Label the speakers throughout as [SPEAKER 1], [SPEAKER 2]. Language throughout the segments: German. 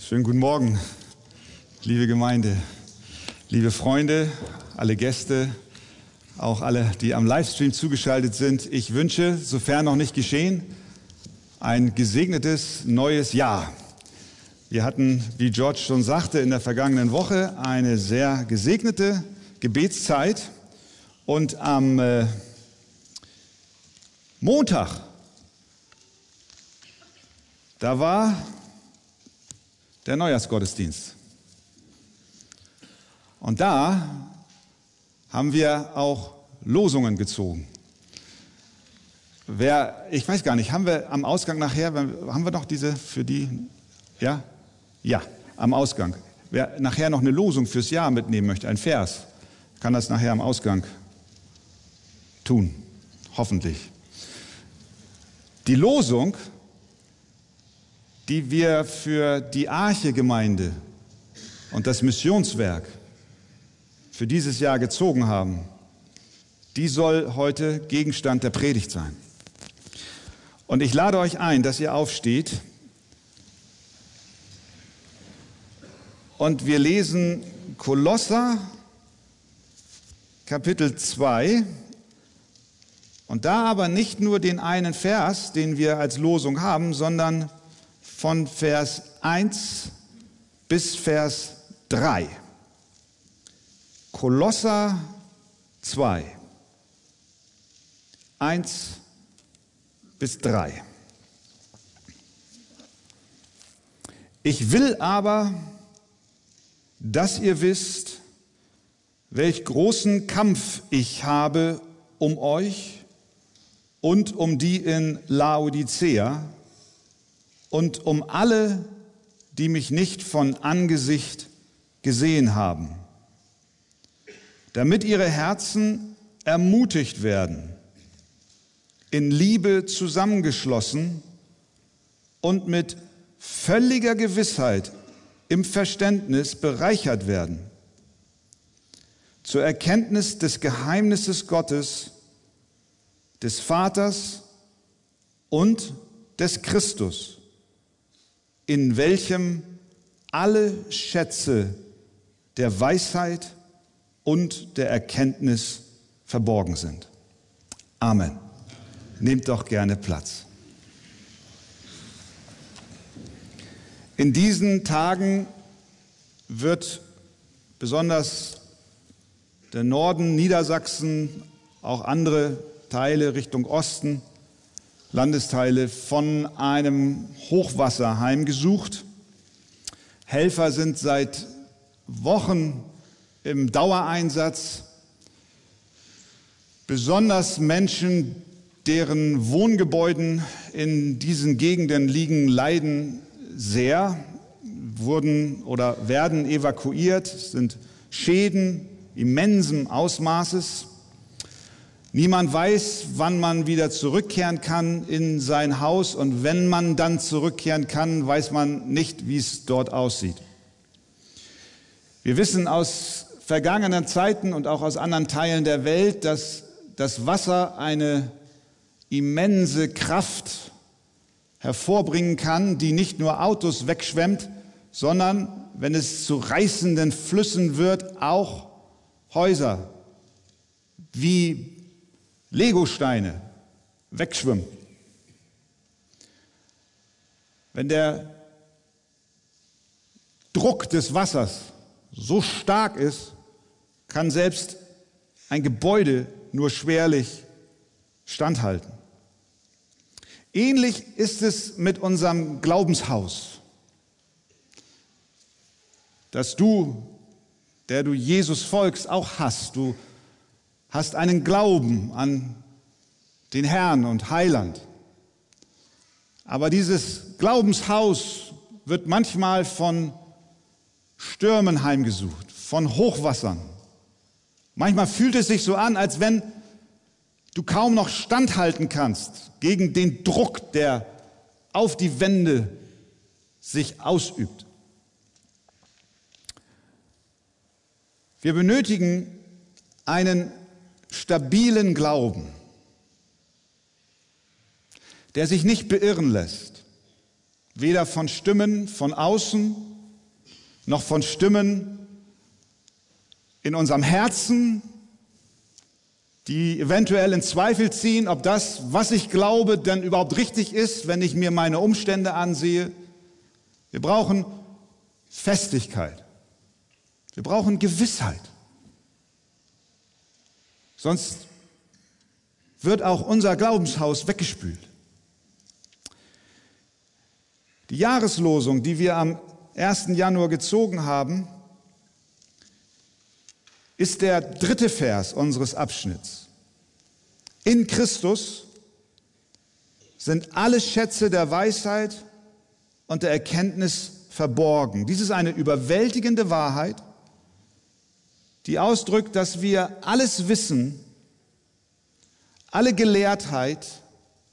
[SPEAKER 1] Schönen guten Morgen, liebe Gemeinde, liebe Freunde, alle Gäste, auch alle, die am Livestream zugeschaltet sind. Ich wünsche, sofern noch nicht geschehen, ein gesegnetes neues Jahr. Wir hatten, wie George schon sagte, in der vergangenen Woche eine sehr gesegnete Gebetszeit und am äh, Montag, da war der Neujahrsgottesdienst. Und da haben wir auch Losungen gezogen. Wer, ich weiß gar nicht, haben wir am Ausgang nachher, haben wir noch diese für die, ja? Ja, am Ausgang. Wer nachher noch eine Losung fürs Jahr mitnehmen möchte, ein Vers, kann das nachher am Ausgang tun. Hoffentlich. Die Losung die wir für die Arche-Gemeinde und das Missionswerk für dieses Jahr gezogen haben, die soll heute Gegenstand der Predigt sein. Und ich lade euch ein, dass ihr aufsteht und wir lesen Kolosser Kapitel 2 und da aber nicht nur den einen Vers, den wir als Losung haben, sondern von Vers 1 bis Vers 3. Kolosser 2, 1 bis 3. Ich will aber, dass ihr wisst, welch großen Kampf ich habe um euch und um die in Laodicea und um alle, die mich nicht von Angesicht gesehen haben, damit ihre Herzen ermutigt werden, in Liebe zusammengeschlossen und mit völliger Gewissheit im Verständnis bereichert werden, zur Erkenntnis des Geheimnisses Gottes, des Vaters und des Christus in welchem alle Schätze der Weisheit und der Erkenntnis verborgen sind. Amen. Nehmt doch gerne Platz. In diesen Tagen wird besonders der Norden Niedersachsen, auch andere Teile Richtung Osten, Landesteile von einem Hochwasser heimgesucht. Helfer sind seit Wochen im Dauereinsatz. Besonders Menschen, deren Wohngebäuden in diesen Gegenden liegen, leiden sehr, wurden oder werden evakuiert, es sind Schäden immensen Ausmaßes. Niemand weiß, wann man wieder zurückkehren kann in sein Haus und wenn man dann zurückkehren kann, weiß man nicht, wie es dort aussieht. Wir wissen aus vergangenen Zeiten und auch aus anderen Teilen der Welt, dass das Wasser eine immense Kraft hervorbringen kann, die nicht nur Autos wegschwemmt, sondern, wenn es zu reißenden Flüssen wird, auch Häuser wie Legosteine wegschwimmen. Wenn der Druck des Wassers so stark ist, kann selbst ein Gebäude nur schwerlich standhalten. Ähnlich ist es mit unserem Glaubenshaus, das du, der du Jesus folgst, auch hast. Du hast einen Glauben an den Herrn und Heiland. Aber dieses Glaubenshaus wird manchmal von Stürmen heimgesucht, von Hochwassern. Manchmal fühlt es sich so an, als wenn du kaum noch standhalten kannst gegen den Druck, der auf die Wände sich ausübt. Wir benötigen einen stabilen Glauben, der sich nicht beirren lässt, weder von Stimmen von außen noch von Stimmen in unserem Herzen, die eventuell in Zweifel ziehen, ob das, was ich glaube, denn überhaupt richtig ist, wenn ich mir meine Umstände ansehe. Wir brauchen Festigkeit. Wir brauchen Gewissheit. Sonst wird auch unser Glaubenshaus weggespült. Die Jahreslosung, die wir am 1. Januar gezogen haben, ist der dritte Vers unseres Abschnitts. In Christus sind alle Schätze der Weisheit und der Erkenntnis verborgen. Dies ist eine überwältigende Wahrheit, die ausdrückt, dass wir alles Wissen, alle Gelehrtheit,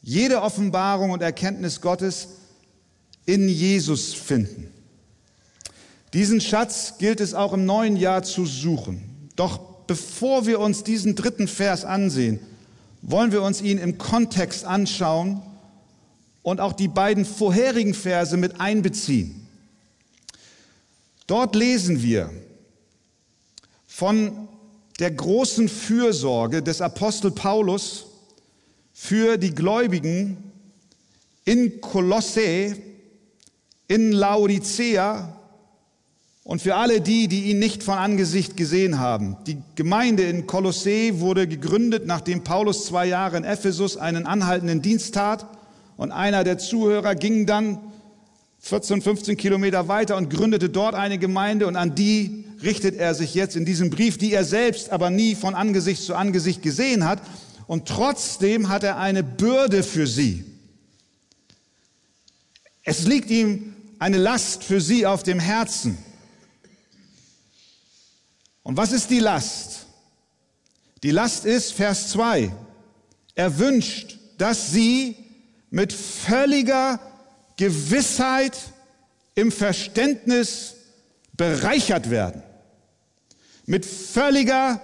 [SPEAKER 1] jede Offenbarung und Erkenntnis Gottes in Jesus finden. Diesen Schatz gilt es auch im neuen Jahr zu suchen. Doch bevor wir uns diesen dritten Vers ansehen, wollen wir uns ihn im Kontext anschauen und auch die beiden vorherigen Verse mit einbeziehen. Dort lesen wir, von der großen Fürsorge des Apostel Paulus für die Gläubigen in Kolosse, in Laodicea und für alle die, die ihn nicht von Angesicht gesehen haben. Die Gemeinde in Kolosse wurde gegründet, nachdem Paulus zwei Jahre in Ephesus einen anhaltenden Dienst tat und einer der Zuhörer ging dann 14, 15 Kilometer weiter und gründete dort eine Gemeinde und an die richtet er sich jetzt in diesem Brief, die er selbst aber nie von Angesicht zu Angesicht gesehen hat. Und trotzdem hat er eine Bürde für sie. Es liegt ihm eine Last für sie auf dem Herzen. Und was ist die Last? Die Last ist Vers 2. Er wünscht, dass sie mit völliger Gewissheit im Verständnis bereichert werden. Mit völliger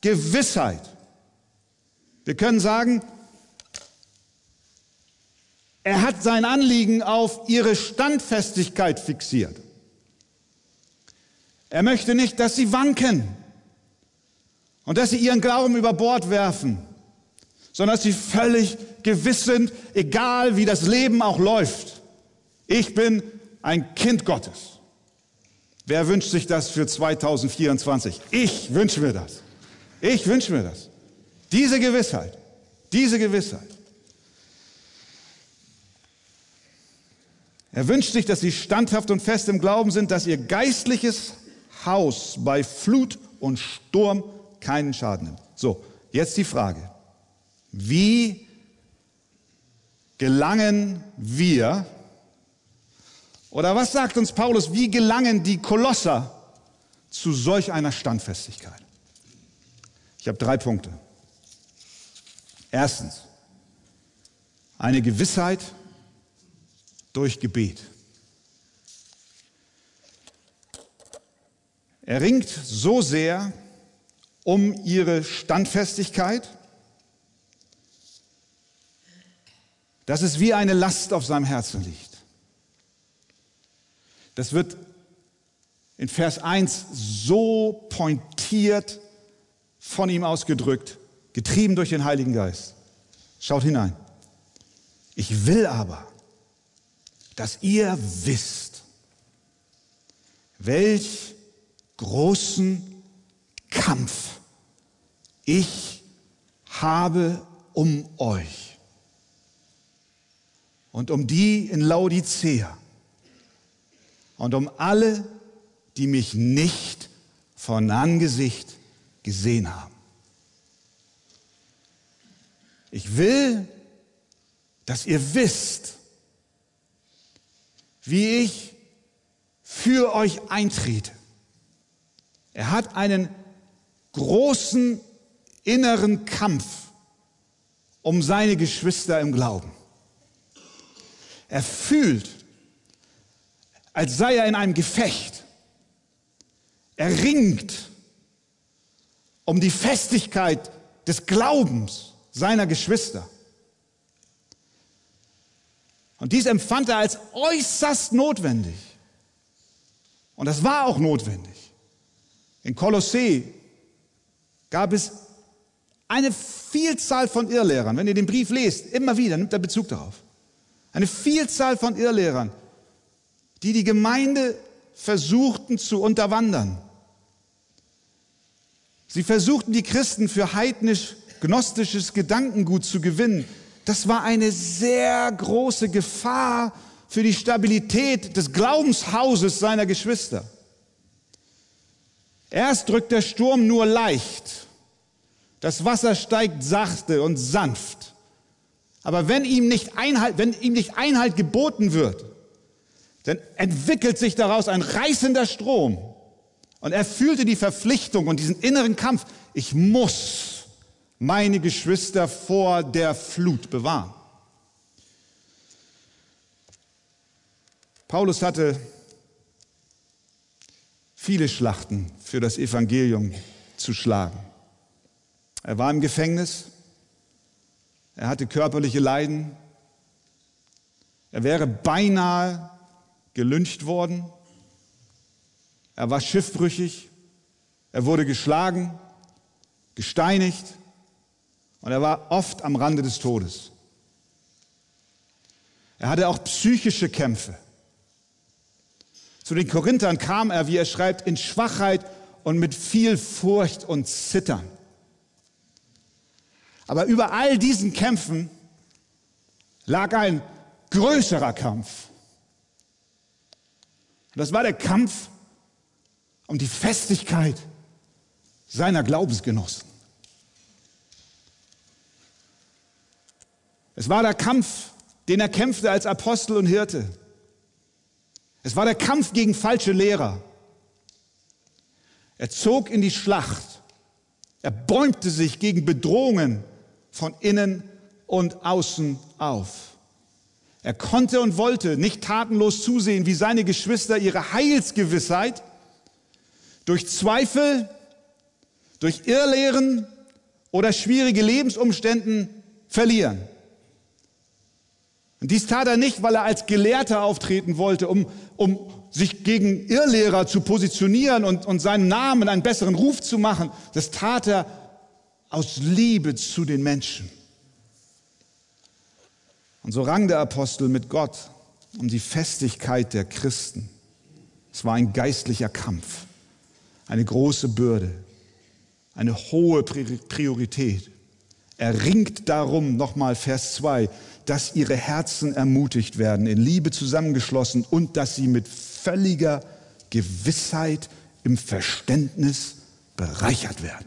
[SPEAKER 1] Gewissheit. Wir können sagen, er hat sein Anliegen auf ihre Standfestigkeit fixiert. Er möchte nicht, dass sie wanken und dass sie ihren Glauben über Bord werfen, sondern dass sie völlig gewiss sind, egal wie das Leben auch läuft. Ich bin ein Kind Gottes. Wer wünscht sich das für 2024? Ich wünsche mir das. Ich wünsche mir das. Diese Gewissheit. Diese Gewissheit. Er wünscht sich, dass sie standhaft und fest im Glauben sind, dass ihr geistliches Haus bei Flut und Sturm keinen Schaden nimmt. So, jetzt die Frage. Wie gelangen wir, oder was sagt uns Paulus, wie gelangen die Kolosser zu solch einer Standfestigkeit? Ich habe drei Punkte. Erstens, eine Gewissheit durch Gebet. Er ringt so sehr um ihre Standfestigkeit, dass es wie eine Last auf seinem Herzen liegt. Das wird in Vers 1 so pointiert von ihm ausgedrückt, getrieben durch den Heiligen Geist. Schaut hinein. Ich will aber, dass ihr wisst, welch großen Kampf ich habe um euch und um die in Laodicea und um alle, die mich nicht von Angesicht gesehen haben. Ich will, dass ihr wisst, wie ich für euch eintrete. Er hat einen großen inneren Kampf um seine Geschwister im Glauben. Er fühlt, als sei er in einem Gefecht. Er ringt um die Festigkeit des Glaubens seiner Geschwister. Und dies empfand er als äußerst notwendig. Und das war auch notwendig. In Kolossee gab es eine Vielzahl von Irrlehrern. Wenn ihr den Brief lest, immer wieder nimmt er Bezug darauf. Eine Vielzahl von Irrlehrern, die die Gemeinde versuchten zu unterwandern. Sie versuchten die Christen für heidnisch-gnostisches Gedankengut zu gewinnen. Das war eine sehr große Gefahr für die Stabilität des Glaubenshauses seiner Geschwister. Erst drückt der Sturm nur leicht. Das Wasser steigt sachte und sanft. Aber wenn ihm nicht Einhalt, wenn ihm nicht Einhalt geboten wird, dann entwickelt sich daraus ein reißender Strom. Und er fühlte die Verpflichtung und diesen inneren Kampf. Ich muss meine Geschwister vor der Flut bewahren. Paulus hatte viele Schlachten für das Evangelium zu schlagen. Er war im Gefängnis, er hatte körperliche Leiden, er wäre beinahe gelyncht worden, er war schiffbrüchig, er wurde geschlagen, gesteinigt und er war oft am Rande des Todes. Er hatte auch psychische Kämpfe. Zu den Korinthern kam er, wie er schreibt, in Schwachheit und mit viel Furcht und Zittern. Aber über all diesen Kämpfen lag ein größerer Kampf. Und das war der Kampf um die Festigkeit seiner Glaubensgenossen. Es war der Kampf, den er kämpfte als Apostel und Hirte. Es war der Kampf gegen falsche Lehrer. Er zog in die Schlacht. Er bäumte sich gegen Bedrohungen von innen und außen auf. Er konnte und wollte nicht tatenlos zusehen, wie seine Geschwister ihre Heilsgewissheit durch Zweifel, durch Irrlehren oder schwierige Lebensumständen verlieren. Und dies tat er nicht, weil er als Gelehrter auftreten wollte, um, um sich gegen Irrlehrer zu positionieren und, und seinen Namen einen besseren Ruf zu machen. Das tat er aus Liebe zu den Menschen. Und so rang der Apostel mit Gott um die Festigkeit der Christen. Es war ein geistlicher Kampf, eine große Bürde, eine hohe Priorität. Er ringt darum, nochmal Vers 2, dass ihre Herzen ermutigt werden, in Liebe zusammengeschlossen und dass sie mit völliger Gewissheit im Verständnis bereichert werden.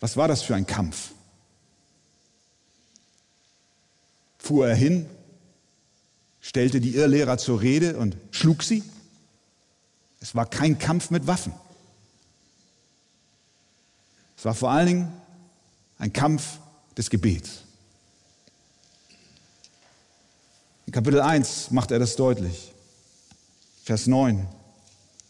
[SPEAKER 1] Was war das für ein Kampf? Fuhr er hin, stellte die Irrlehrer zur Rede und schlug sie? Es war kein Kampf mit Waffen. Es war vor allen Dingen ein Kampf des Gebets. In Kapitel 1 macht er das deutlich. Vers 9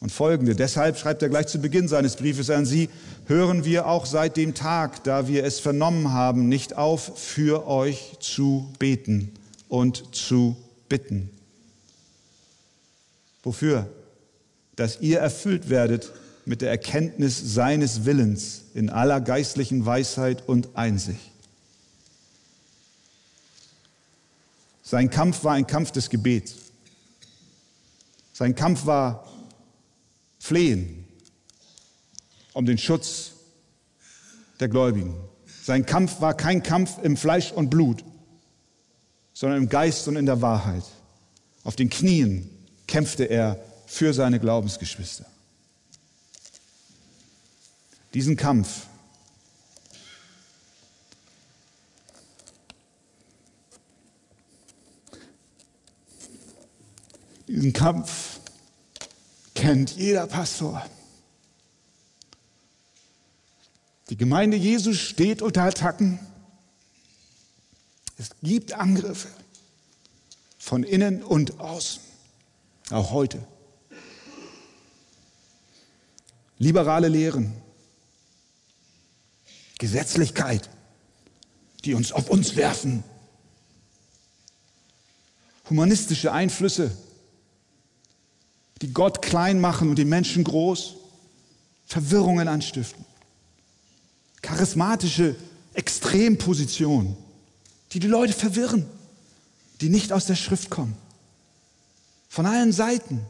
[SPEAKER 1] und folgende. Deshalb schreibt er gleich zu Beginn seines Briefes an Sie, hören wir auch seit dem Tag, da wir es vernommen haben, nicht auf, für euch zu beten und zu bitten. Wofür? Dass ihr erfüllt werdet mit der Erkenntnis seines Willens in aller geistlichen Weisheit und Einsicht Sein Kampf war ein Kampf des Gebets. Sein Kampf war Flehen um den Schutz der Gläubigen. Sein Kampf war kein Kampf im Fleisch und Blut, sondern im Geist und in der Wahrheit. Auf den Knien kämpfte er für seine Glaubensgeschwister. Diesen Kampf Diesen Kampf kennt jeder Pastor. Die Gemeinde Jesus steht unter Attacken. Es gibt Angriffe von innen und außen, auch heute. Liberale Lehren, Gesetzlichkeit, die uns auf uns werfen, humanistische Einflüsse, die Gott klein machen und die Menschen groß, Verwirrungen anstiften. Charismatische Extrempositionen, die die Leute verwirren, die nicht aus der Schrift kommen. Von allen Seiten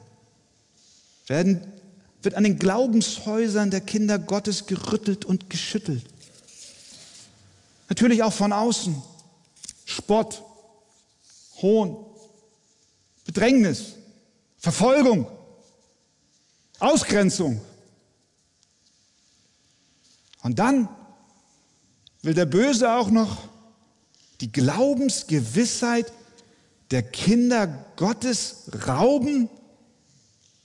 [SPEAKER 1] werden, wird an den Glaubenshäusern der Kinder Gottes gerüttelt und geschüttelt. Natürlich auch von außen. Spott, Hohn, Bedrängnis, Verfolgung, Ausgrenzung. Und dann will der Böse auch noch die Glaubensgewissheit der Kinder Gottes rauben,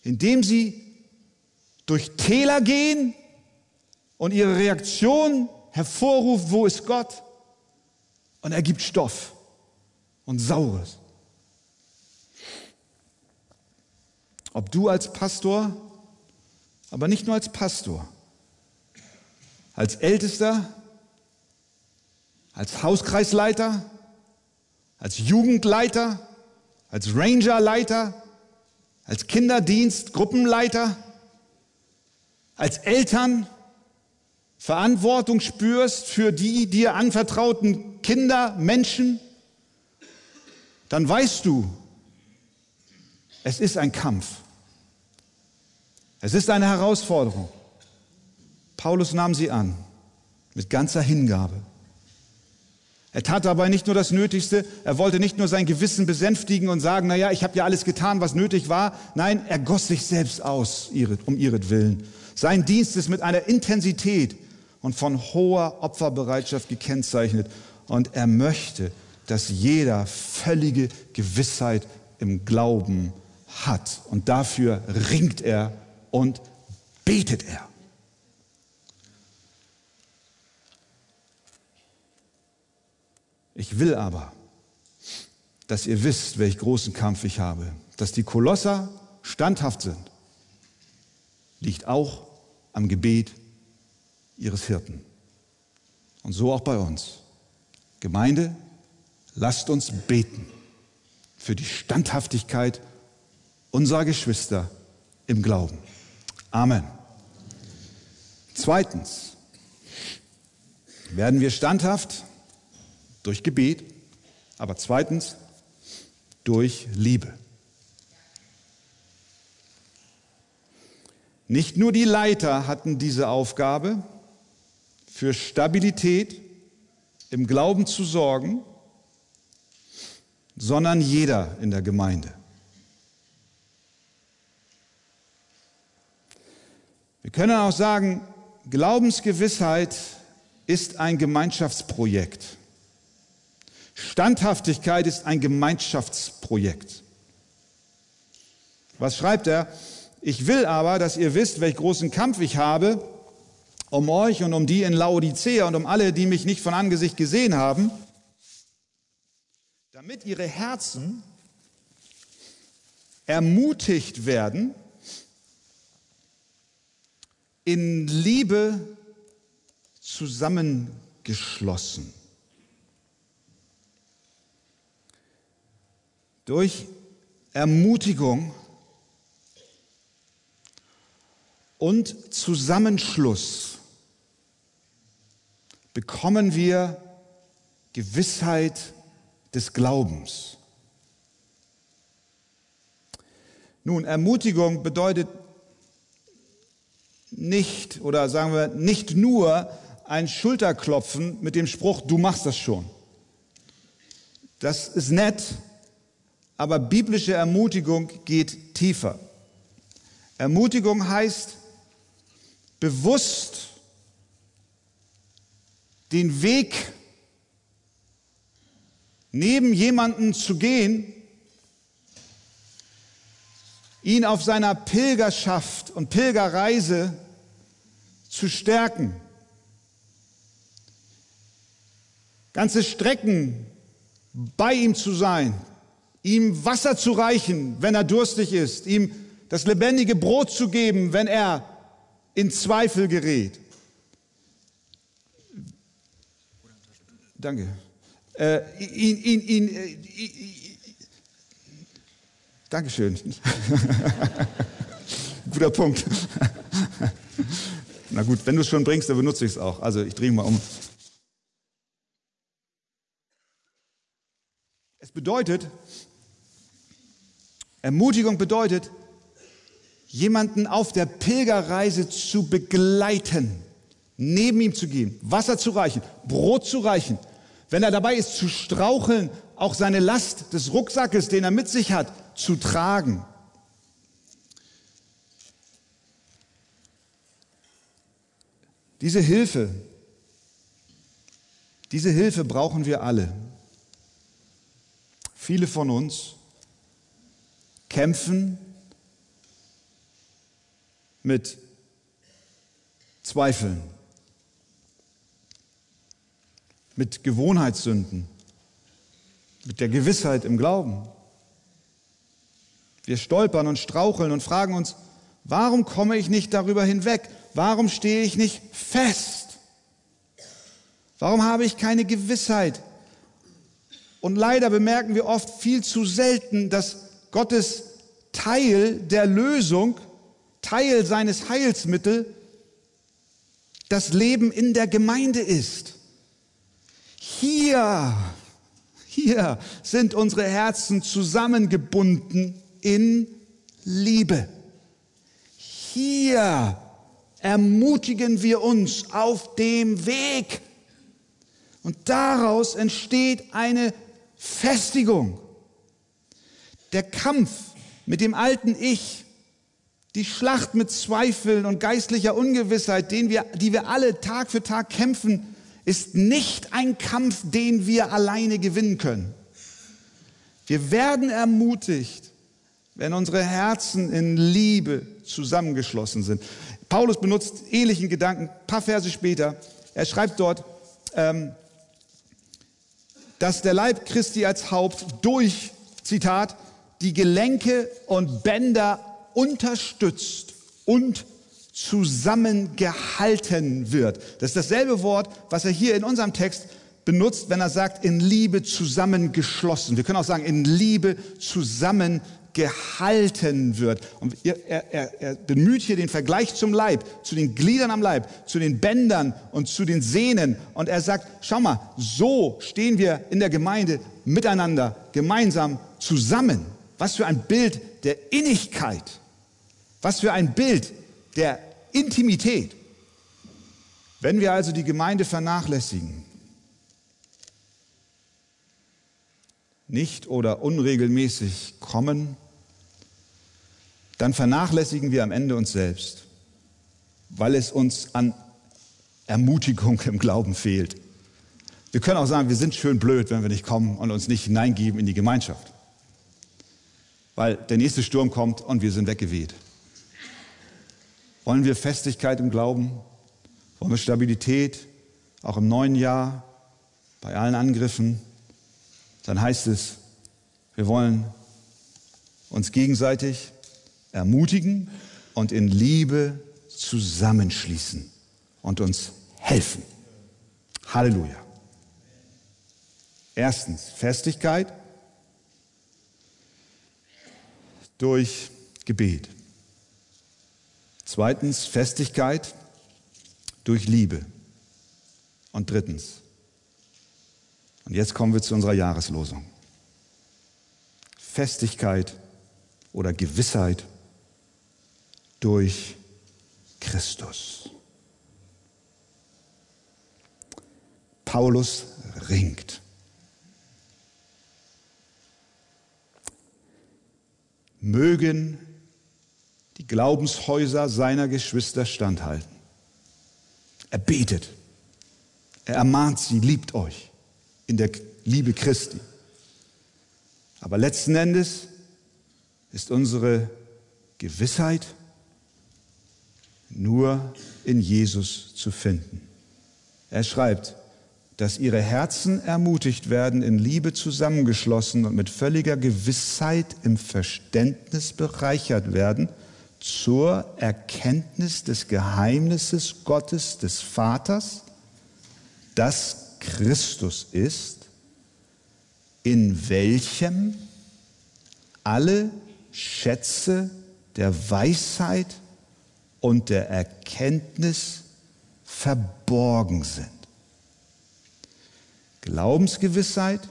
[SPEAKER 1] indem sie durch Täler gehen und ihre Reaktion hervorruft, wo ist Gott? Und er gibt Stoff und Saures. Ob du als Pastor, aber nicht nur als Pastor, als Ältester, als Hauskreisleiter, als Jugendleiter, als Rangerleiter, als Kinderdienst, Gruppenleiter, als Eltern Verantwortung spürst für die dir anvertrauten Kinder, Menschen, dann weißt du, es ist ein Kampf. Es ist eine Herausforderung. Paulus nahm sie an mit ganzer Hingabe. Er tat dabei nicht nur das Nötigste, er wollte nicht nur sein Gewissen besänftigen und sagen, naja, ich habe ja alles getan, was nötig war. Nein, er goss sich selbst aus, um ihretwillen. Sein Dienst ist mit einer Intensität und von hoher Opferbereitschaft gekennzeichnet. Und er möchte, dass jeder völlige Gewissheit im Glauben hat. Und dafür ringt er und betet er. Ich will aber, dass ihr wisst, welch großen Kampf ich habe. Dass die Kolosser standhaft sind, liegt auch am Gebet ihres Hirten. Und so auch bei uns. Gemeinde, lasst uns beten für die Standhaftigkeit unserer Geschwister im Glauben. Amen. Zweitens werden wir standhaft durch Gebet, aber zweitens durch Liebe. Nicht nur die Leiter hatten diese Aufgabe, für Stabilität im Glauben zu sorgen, sondern jeder in der Gemeinde. Wir können auch sagen, Glaubensgewissheit ist ein Gemeinschaftsprojekt. Standhaftigkeit ist ein Gemeinschaftsprojekt. Was schreibt er? Ich will aber, dass ihr wisst, welch großen Kampf ich habe um euch und um die in Laodicea und um alle, die mich nicht von Angesicht gesehen haben, damit ihre Herzen ermutigt werden, in Liebe zusammengeschlossen. durch Ermutigung und Zusammenschluss bekommen wir Gewissheit des Glaubens. Nun, Ermutigung bedeutet nicht oder sagen wir nicht nur ein Schulterklopfen mit dem Spruch, du machst das schon. Das ist nett, aber biblische Ermutigung geht tiefer. Ermutigung heißt bewusst den Weg neben jemanden zu gehen, ihn auf seiner Pilgerschaft und Pilgerreise zu stärken. Ganze Strecken bei ihm zu sein, ihm Wasser zu reichen, wenn er durstig ist, ihm das lebendige Brot zu geben, wenn er in Zweifel gerät. Danke. Äh, ihn, ihn, ihn, äh, Dankeschön. Guter Punkt. Na gut, wenn du es schon bringst, dann benutze ich es auch. Also ich drehe mal um. Es bedeutet, Ermutigung bedeutet, jemanden auf der Pilgerreise zu begleiten, neben ihm zu gehen, Wasser zu reichen, Brot zu reichen. Wenn er dabei ist zu straucheln, auch seine Last des Rucksackes, den er mit sich hat, zu tragen. Diese Hilfe, diese Hilfe brauchen wir alle. Viele von uns kämpfen mit Zweifeln, mit Gewohnheitssünden, mit der Gewissheit im Glauben. Wir stolpern und straucheln und fragen uns, warum komme ich nicht darüber hinweg? Warum stehe ich nicht fest? Warum habe ich keine Gewissheit? Und leider bemerken wir oft viel zu selten, dass Gottes Teil der Lösung, Teil seines Heilsmittels, das Leben in der Gemeinde ist. Hier, hier sind unsere Herzen zusammengebunden in Liebe. Hier ermutigen wir uns auf dem Weg. Und daraus entsteht eine Festigung. Der Kampf mit dem alten Ich, die Schlacht mit Zweifeln und geistlicher Ungewissheit, den wir, die wir alle Tag für Tag kämpfen, ist nicht ein Kampf, den wir alleine gewinnen können. Wir werden ermutigt, wenn unsere Herzen in Liebe zusammengeschlossen sind. Paulus benutzt ähnlichen Gedanken, ein paar Verse später. Er schreibt dort, ähm, dass der Leib Christi als Haupt durch, Zitat, die Gelenke und Bänder unterstützt und zusammengehalten wird. Das ist dasselbe Wort, was er hier in unserem Text benutzt, wenn er sagt, in Liebe zusammengeschlossen. Wir können auch sagen, in Liebe zusammengeschlossen gehalten wird. Und er, er, er bemüht hier den Vergleich zum Leib, zu den Gliedern am Leib, zu den Bändern und zu den Sehnen. Und er sagt, schau mal, so stehen wir in der Gemeinde miteinander, gemeinsam zusammen. Was für ein Bild der Innigkeit. Was für ein Bild der Intimität. Wenn wir also die Gemeinde vernachlässigen, nicht oder unregelmäßig kommen, dann vernachlässigen wir am Ende uns selbst, weil es uns an Ermutigung im Glauben fehlt. Wir können auch sagen, wir sind schön blöd, wenn wir nicht kommen und uns nicht hineingeben in die Gemeinschaft. Weil der nächste Sturm kommt und wir sind weggeweht. Wollen wir Festigkeit im Glauben? Wollen wir Stabilität, auch im neuen Jahr, bei allen Angriffen? Dann heißt es, wir wollen uns gegenseitig ermutigen und in Liebe zusammenschließen und uns helfen. Halleluja. Erstens, Festigkeit durch Gebet. Zweitens, Festigkeit durch Liebe. Und drittens, und jetzt kommen wir zu unserer Jahreslosung. Festigkeit oder Gewissheit durch Christus. Paulus ringt. Mögen die Glaubenshäuser seiner Geschwister standhalten. Er betet, er ermahnt sie, liebt euch in der Liebe Christi. Aber letzten Endes ist unsere Gewissheit nur in Jesus zu finden. Er schreibt, dass ihre Herzen ermutigt werden, in Liebe zusammengeschlossen und mit völliger Gewissheit im Verständnis bereichert werden zur Erkenntnis des Geheimnisses Gottes des Vaters, das Christus ist, in welchem alle Schätze der Weisheit und der Erkenntnis verborgen sind. Glaubensgewissheit,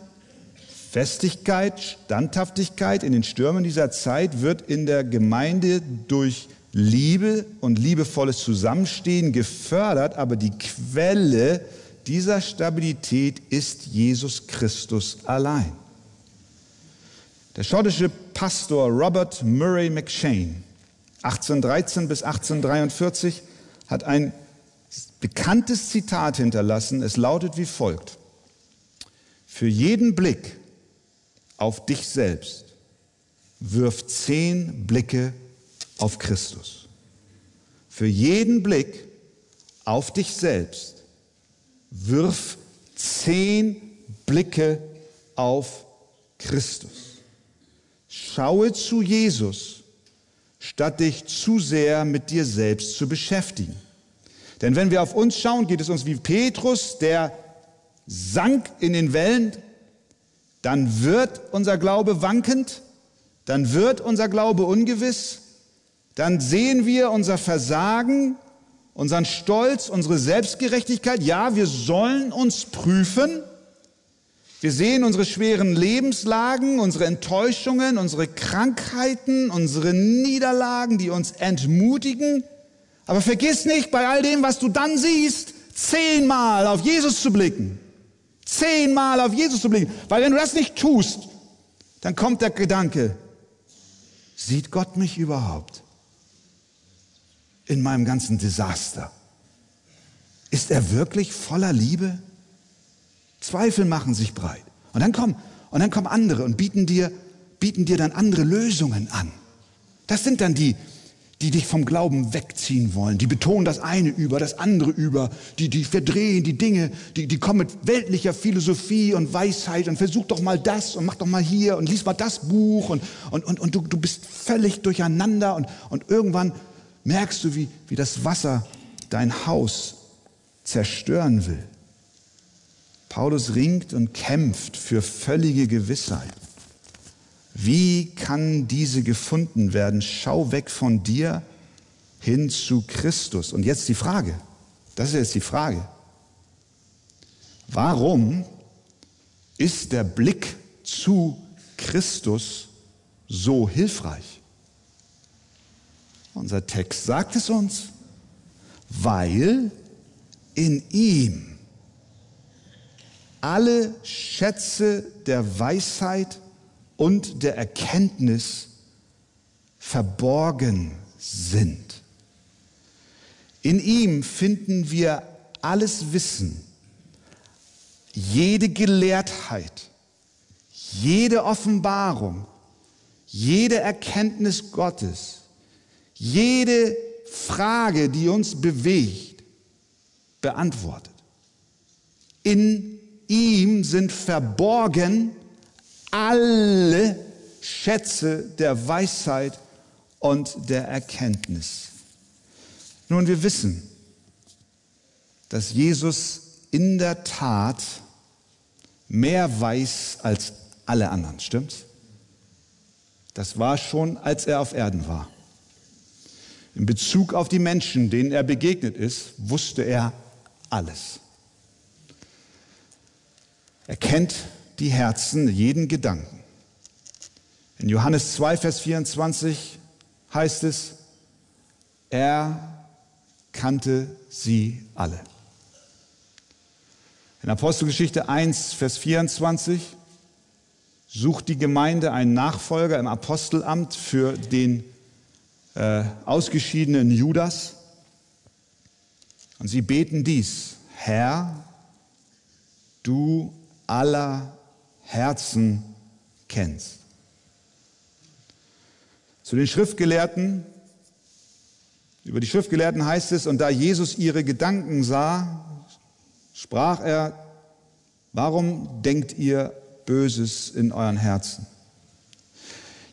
[SPEAKER 1] Festigkeit, Standhaftigkeit in den Stürmen dieser Zeit wird in der Gemeinde durch Liebe und liebevolles Zusammenstehen gefördert, aber die Quelle dieser Stabilität ist Jesus Christus allein. Der schottische Pastor Robert Murray McShane, 1813 bis 1843, hat ein bekanntes Zitat hinterlassen. Es lautet wie folgt. Für jeden Blick auf dich selbst wirf zehn Blicke auf Christus. Für jeden Blick auf dich selbst wirf zehn Blicke auf Christus. Schaue zu Jesus, statt dich zu sehr mit dir selbst zu beschäftigen. Denn wenn wir auf uns schauen, geht es uns wie Petrus, der sank in den Wellen, dann wird unser Glaube wankend, dann wird unser Glaube ungewiss, dann sehen wir unser Versagen, unseren Stolz, unsere Selbstgerechtigkeit. Ja, wir sollen uns prüfen, wir sehen unsere schweren Lebenslagen, unsere Enttäuschungen, unsere Krankheiten, unsere Niederlagen, die uns entmutigen. Aber vergiss nicht, bei all dem, was du dann siehst, zehnmal auf Jesus zu blicken. Zehnmal auf Jesus zu blicken. Weil wenn du das nicht tust, dann kommt der Gedanke, sieht Gott mich überhaupt in meinem ganzen Desaster? Ist er wirklich voller Liebe? Zweifel machen sich breit. Und dann kommen, und dann kommen andere und bieten dir, bieten dir dann andere Lösungen an. Das sind dann die, die dich vom Glauben wegziehen wollen. Die betonen das eine über, das andere über. Die, die verdrehen die Dinge. Die, die kommen mit weltlicher Philosophie und Weisheit und versuch doch mal das und mach doch mal hier und lies mal das Buch und, und, und, und du, du bist völlig durcheinander und, und irgendwann merkst du, wie, wie das Wasser dein Haus zerstören will. Paulus ringt und kämpft für völlige Gewissheit. Wie kann diese gefunden werden? Schau weg von dir hin zu Christus. Und jetzt die Frage, das ist jetzt die Frage. Warum ist der Blick zu Christus so hilfreich? Unser Text sagt es uns, weil in ihm alle Schätze der Weisheit und der Erkenntnis verborgen sind. In ihm finden wir alles Wissen, jede Gelehrtheit, jede Offenbarung, jede Erkenntnis Gottes, jede Frage, die uns bewegt, beantwortet. In ihm sind verborgen alle Schätze der Weisheit und der Erkenntnis. Nun, wir wissen, dass Jesus in der Tat mehr weiß als alle anderen, stimmt's? Das war schon, als er auf Erden war. In Bezug auf die Menschen, denen er begegnet ist, wusste er alles. Er kennt die Herzen, jeden Gedanken. In Johannes 2, Vers 24 heißt es, er kannte sie alle. In Apostelgeschichte 1, Vers 24 sucht die Gemeinde einen Nachfolger im Apostelamt für den äh, ausgeschiedenen Judas. Und sie beten dies, Herr, du aller Herzen kennst. Zu den Schriftgelehrten, über die Schriftgelehrten heißt es, und da Jesus ihre Gedanken sah, sprach er, warum denkt ihr Böses in euren Herzen?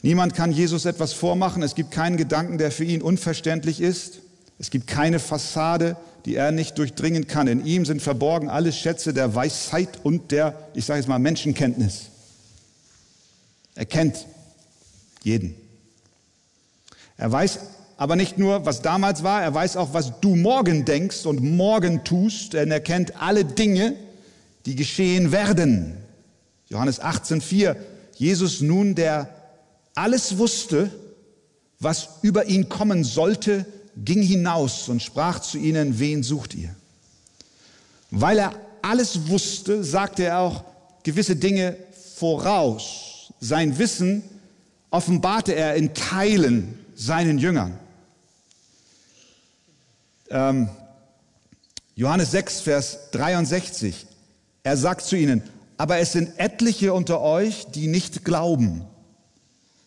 [SPEAKER 1] Niemand kann Jesus etwas vormachen, es gibt keinen Gedanken, der für ihn unverständlich ist, es gibt keine Fassade, die er nicht durchdringen kann. In ihm sind verborgen alle Schätze der Weisheit und der, ich sage jetzt mal, Menschenkenntnis. Er kennt jeden. Er weiß aber nicht nur, was damals war, er weiß auch, was du morgen denkst und morgen tust, denn er kennt alle Dinge, die geschehen werden. Johannes 18,4, Jesus nun, der alles wusste, was über ihn kommen sollte, ging hinaus und sprach zu ihnen, wen sucht ihr? Weil er alles wusste, sagte er auch gewisse Dinge voraus. Sein Wissen offenbarte er in Teilen seinen Jüngern. Ähm, Johannes 6, Vers 63. Er sagt zu ihnen, aber es sind etliche unter euch, die nicht glauben.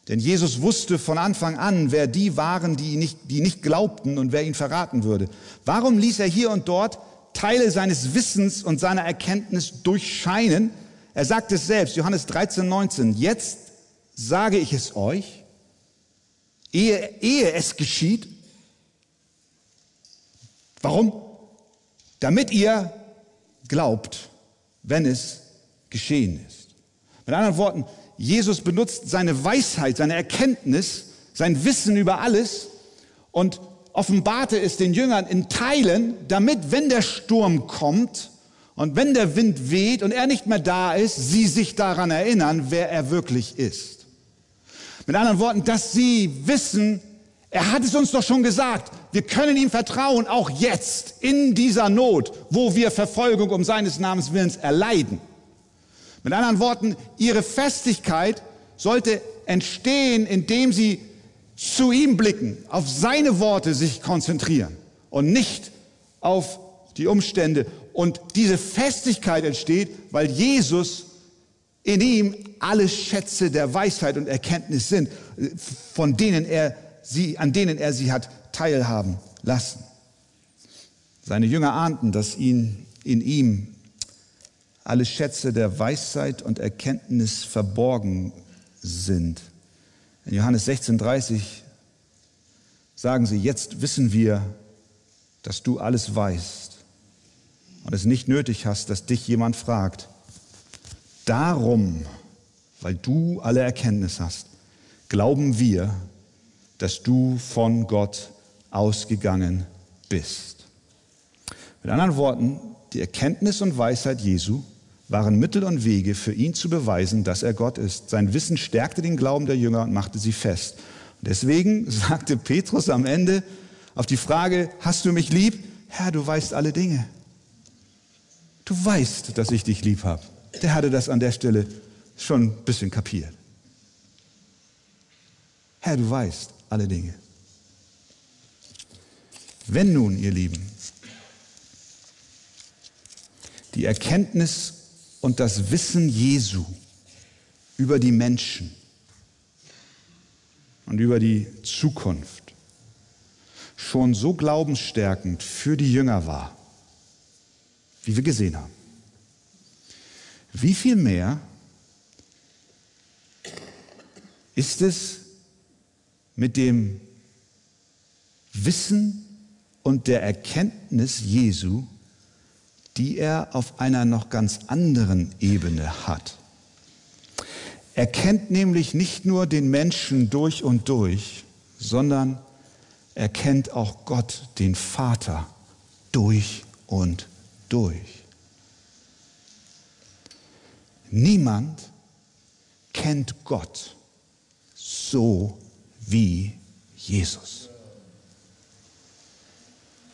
[SPEAKER 1] Denn Jesus wusste von Anfang an, wer die waren, die nicht, die nicht glaubten und wer ihn verraten würde. Warum ließ er hier und dort Teile seines Wissens und seiner Erkenntnis durchscheinen? Er sagt es selbst, Johannes 13, 19, jetzt sage ich es euch, ehe, ehe es geschieht. Warum? Damit ihr glaubt, wenn es geschehen ist. Mit anderen Worten, Jesus benutzt seine Weisheit, seine Erkenntnis, sein Wissen über alles und offenbarte es den Jüngern in Teilen, damit, wenn der Sturm kommt und wenn der Wind weht und er nicht mehr da ist, sie sich daran erinnern, wer er wirklich ist. Mit anderen Worten, dass sie wissen, er hat es uns doch schon gesagt, wir können ihm vertrauen, auch jetzt in dieser Not, wo wir Verfolgung um seines Namens Willens erleiden. Mit anderen Worten, ihre Festigkeit sollte entstehen, indem sie zu ihm blicken, auf seine Worte sich konzentrieren und nicht auf die Umstände. Und diese Festigkeit entsteht, weil Jesus in ihm alle Schätze der Weisheit und Erkenntnis sind, von denen er sie, an denen er sie hat teilhaben lassen. Seine Jünger ahnten, dass ihn, in ihm alle Schätze der Weisheit und Erkenntnis verborgen sind. In Johannes 16,30 sagen sie, jetzt wissen wir, dass du alles weißt und es nicht nötig hast, dass dich jemand fragt. Darum, weil du alle Erkenntnis hast, glauben wir, dass du von Gott ausgegangen bist. Mit anderen Worten, die Erkenntnis und Weisheit Jesu waren Mittel und Wege für ihn zu beweisen, dass er Gott ist. Sein Wissen stärkte den Glauben der Jünger und machte sie fest. Und deswegen sagte Petrus am Ende auf die Frage, hast du mich lieb? Herr, du weißt alle Dinge. Du weißt, dass ich dich lieb habe. Der hatte das an der Stelle schon ein bisschen kapiert. Herr, du weißt alle Dinge. Wenn nun, ihr Lieben, die Erkenntnis und das Wissen Jesu über die Menschen und über die Zukunft schon so glaubensstärkend für die Jünger war, wie wir gesehen haben. Wie viel mehr ist es mit dem Wissen und der Erkenntnis Jesu die er auf einer noch ganz anderen Ebene hat. Er kennt nämlich nicht nur den Menschen durch und durch, sondern er kennt auch Gott, den Vater, durch und durch. Niemand kennt Gott so wie Jesus.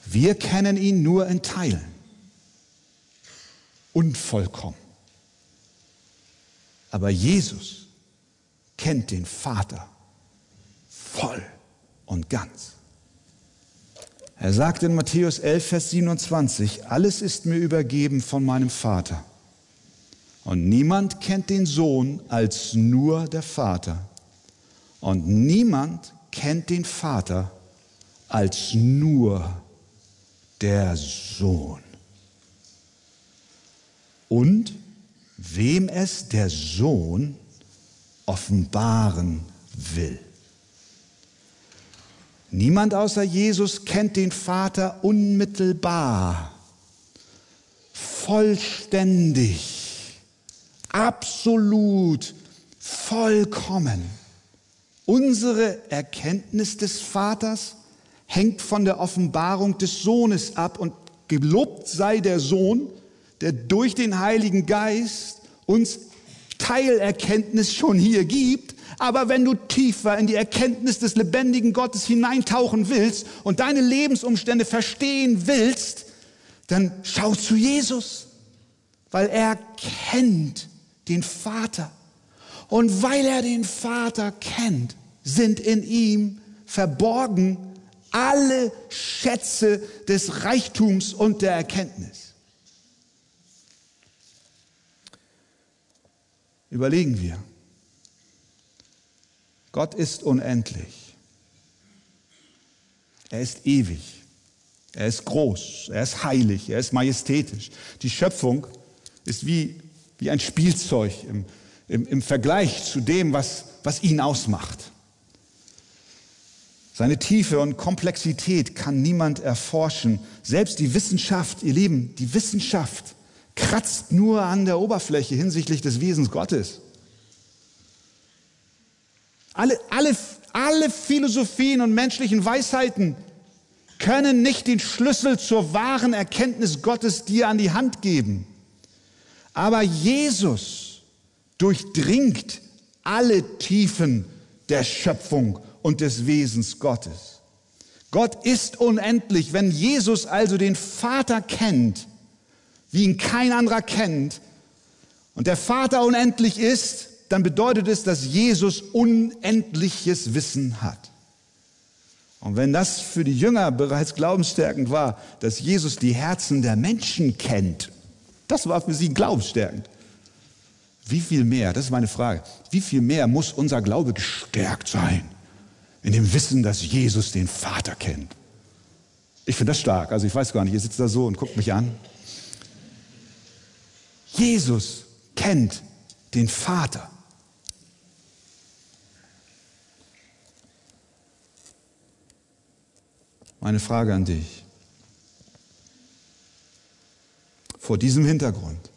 [SPEAKER 1] Wir kennen ihn nur in Teilen unvollkommen. Aber Jesus kennt den Vater voll und ganz. Er sagt in Matthäus 11, Vers 27, alles ist mir übergeben von meinem Vater. Und niemand kennt den Sohn als nur der Vater. Und niemand kennt den Vater als nur der Sohn und wem es der Sohn offenbaren will. Niemand außer Jesus kennt den Vater unmittelbar, vollständig, absolut, vollkommen. Unsere Erkenntnis des Vaters hängt von der Offenbarung des Sohnes ab und gelobt sei der Sohn, der durch den Heiligen Geist uns Teilerkenntnis schon hier gibt. Aber wenn du tiefer in die Erkenntnis des lebendigen Gottes hineintauchen willst und deine Lebensumstände verstehen willst, dann schau zu Jesus, weil er kennt den Vater. Und weil er den Vater kennt, sind in ihm verborgen alle Schätze des Reichtums und der Erkenntnis. Überlegen wir. Gott ist unendlich. Er ist ewig. Er ist groß. Er ist heilig. Er ist majestätisch. Die Schöpfung ist wie, wie ein Spielzeug im, im, im Vergleich zu dem, was, was ihn ausmacht. Seine Tiefe und Komplexität kann niemand erforschen. Selbst die Wissenschaft, ihr Lieben, die Wissenschaft kratzt nur an der Oberfläche hinsichtlich des Wesens Gottes. Alle, alle, alle Philosophien und menschlichen Weisheiten können nicht den Schlüssel zur wahren Erkenntnis Gottes dir an die Hand geben. Aber Jesus durchdringt alle Tiefen der Schöpfung und des Wesens Gottes. Gott ist unendlich. Wenn Jesus also den Vater kennt, wie ihn kein anderer kennt, und der Vater unendlich ist, dann bedeutet es, dass Jesus unendliches Wissen hat. Und wenn das für die Jünger bereits glaubensstärkend war, dass Jesus die Herzen der Menschen kennt, das war für sie glaubensstärkend. Wie viel mehr, das ist meine Frage, wie viel mehr muss unser Glaube gestärkt sein in dem Wissen, dass Jesus den Vater kennt? Ich finde das stark. Also ich weiß gar nicht, ihr sitzt da so und guckt mich an. Jesus kennt den Vater. Meine Frage an dich. Vor diesem Hintergrund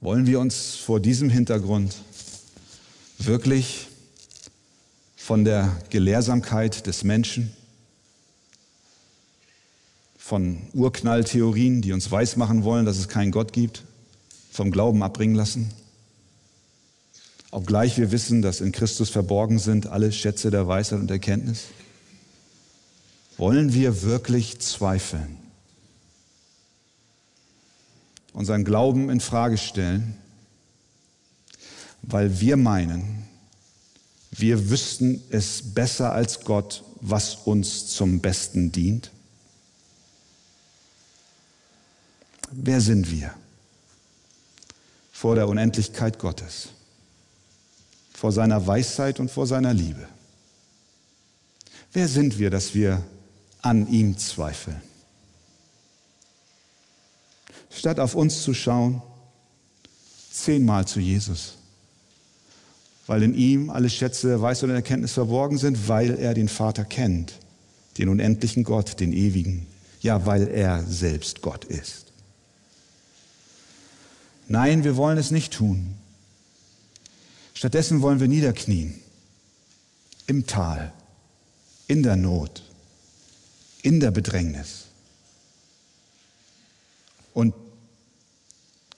[SPEAKER 1] wollen wir uns vor diesem Hintergrund wirklich von der Gelehrsamkeit des Menschen, von Urknalltheorien, die uns weismachen wollen, dass es keinen Gott gibt, vom Glauben abbringen lassen? obgleich wir wissen, dass in Christus verborgen sind alle Schätze der Weisheit und Erkenntnis? Wollen wir wirklich zweifeln? Unseren Glauben in Frage stellen, weil wir meinen, wir wüssten es besser als Gott, was uns zum Besten dient? Wer sind wir vor der Unendlichkeit Gottes? vor seiner Weisheit und vor seiner Liebe. Wer sind wir, dass wir an ihm zweifeln? Statt auf uns zu schauen, zehnmal zu Jesus, weil in ihm alle Schätze der Weisheit und Erkenntnis verborgen sind, weil er den Vater kennt, den unendlichen Gott, den ewigen, ja, weil er selbst Gott ist. Nein, wir wollen es nicht tun. Stattdessen wollen wir niederknien, im Tal, in der Not, in der Bedrängnis und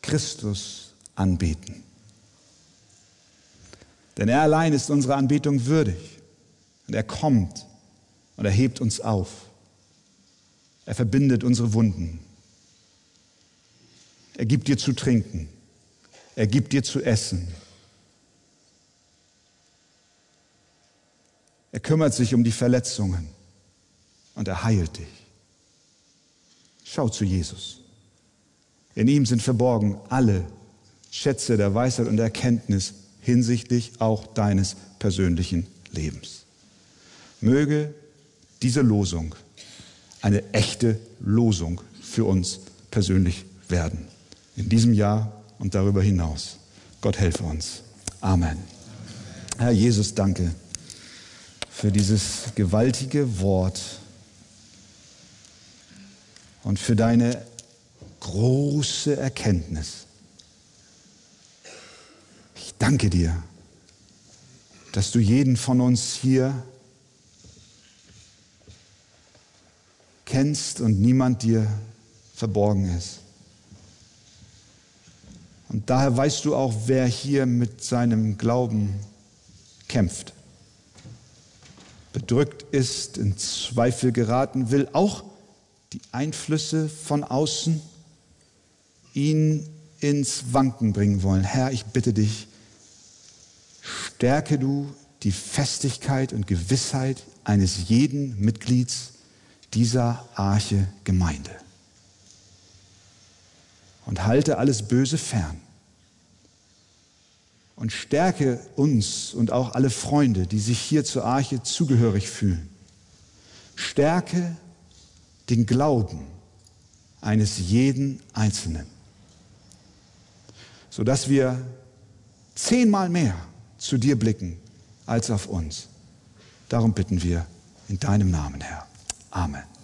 [SPEAKER 1] Christus anbeten. Denn er allein ist unsere Anbetung würdig und er kommt und er hebt uns auf. Er verbindet unsere Wunden. Er gibt dir zu trinken. Er gibt dir zu essen. Er kümmert sich um die Verletzungen und er heilt dich. Schau zu Jesus. In ihm sind verborgen alle Schätze der Weisheit und der Erkenntnis hinsichtlich auch deines persönlichen Lebens. Möge diese Losung eine echte Losung für uns persönlich werden. In diesem Jahr und darüber hinaus. Gott helfe uns. Amen. Herr Jesus, danke für dieses gewaltige Wort und für deine große Erkenntnis. Ich danke dir, dass du jeden von uns hier kennst und niemand dir verborgen ist. Und daher weißt du auch, wer hier mit seinem Glauben kämpft, bedrückt ist, in Zweifel geraten will, auch die Einflüsse von außen ihn ins Wanken bringen wollen. Herr, ich bitte dich, stärke du die Festigkeit und Gewissheit eines jeden Mitglieds dieser Arche Gemeinde und halte alles Böse fern. Und stärke uns und auch alle Freunde, die sich hier zur Arche zugehörig fühlen. Stärke den Glauben eines jeden Einzelnen, sodass wir zehnmal mehr zu dir blicken als auf uns. Darum bitten wir in deinem Namen, Herr. Amen.